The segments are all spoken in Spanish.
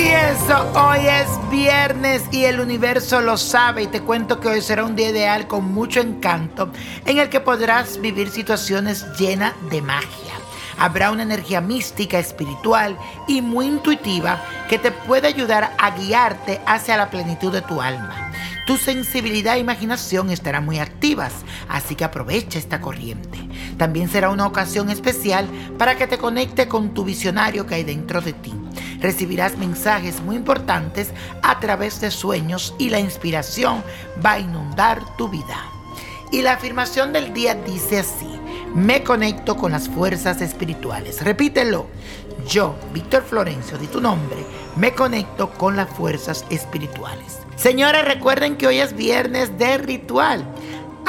Hoy es viernes y el universo lo sabe y te cuento que hoy será un día ideal con mucho encanto en el que podrás vivir situaciones llenas de magia. Habrá una energía mística, espiritual y muy intuitiva que te puede ayudar a guiarte hacia la plenitud de tu alma. Tu sensibilidad e imaginación estarán muy activas, así que aprovecha esta corriente. También será una ocasión especial para que te conecte con tu visionario que hay dentro de ti. Recibirás mensajes muy importantes a través de sueños y la inspiración va a inundar tu vida. Y la afirmación del día dice así, me conecto con las fuerzas espirituales. Repítelo, yo, Víctor Florencio, de tu nombre, me conecto con las fuerzas espirituales. Señores, recuerden que hoy es viernes de ritual.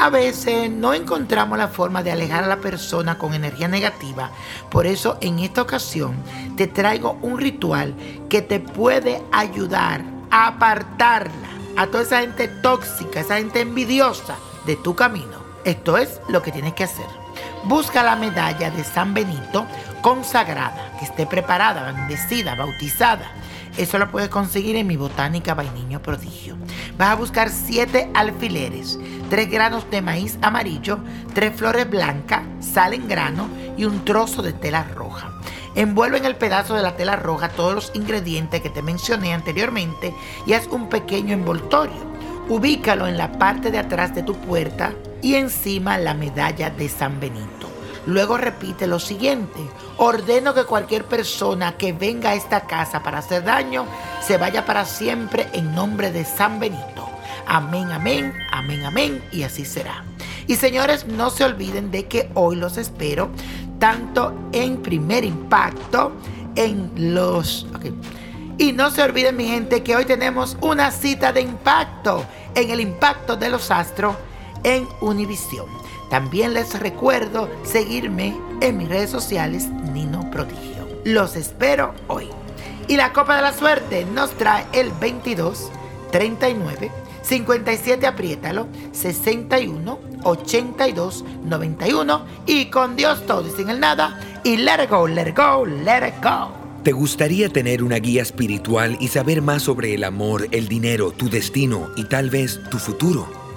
A veces no encontramos la forma de alejar a la persona con energía negativa. Por eso en esta ocasión te traigo un ritual que te puede ayudar a apartarla a toda esa gente tóxica, esa gente envidiosa de tu camino. Esto es lo que tienes que hacer. Busca la medalla de San Benito consagrada, que esté preparada, bendecida, bautizada. Eso lo puedes conseguir en mi botánica Vainiño Prodigio. Vas a buscar siete alfileres, tres granos de maíz amarillo, tres flores blancas, sal en grano y un trozo de tela roja. Envuelve en el pedazo de la tela roja todos los ingredientes que te mencioné anteriormente y haz un pequeño envoltorio. Ubícalo en la parte de atrás de tu puerta y encima la medalla de San Benito. Luego repite lo siguiente, ordeno que cualquier persona que venga a esta casa para hacer daño se vaya para siempre en nombre de San Benito. Amén, amén, amén, amén, y así será. Y señores, no se olviden de que hoy los espero tanto en primer impacto, en los... Y no se olviden mi gente que hoy tenemos una cita de impacto en el impacto de los astros en Univisión. También les recuerdo seguirme en mis redes sociales Nino Prodigio. Los espero hoy. Y la Copa de la Suerte nos trae el 22, 39, 57, apriétalo, 61, 82, 91 y con Dios todo y sin el nada y let it go, let go, let it go. ¿Te gustaría tener una guía espiritual y saber más sobre el amor, el dinero, tu destino y tal vez tu futuro?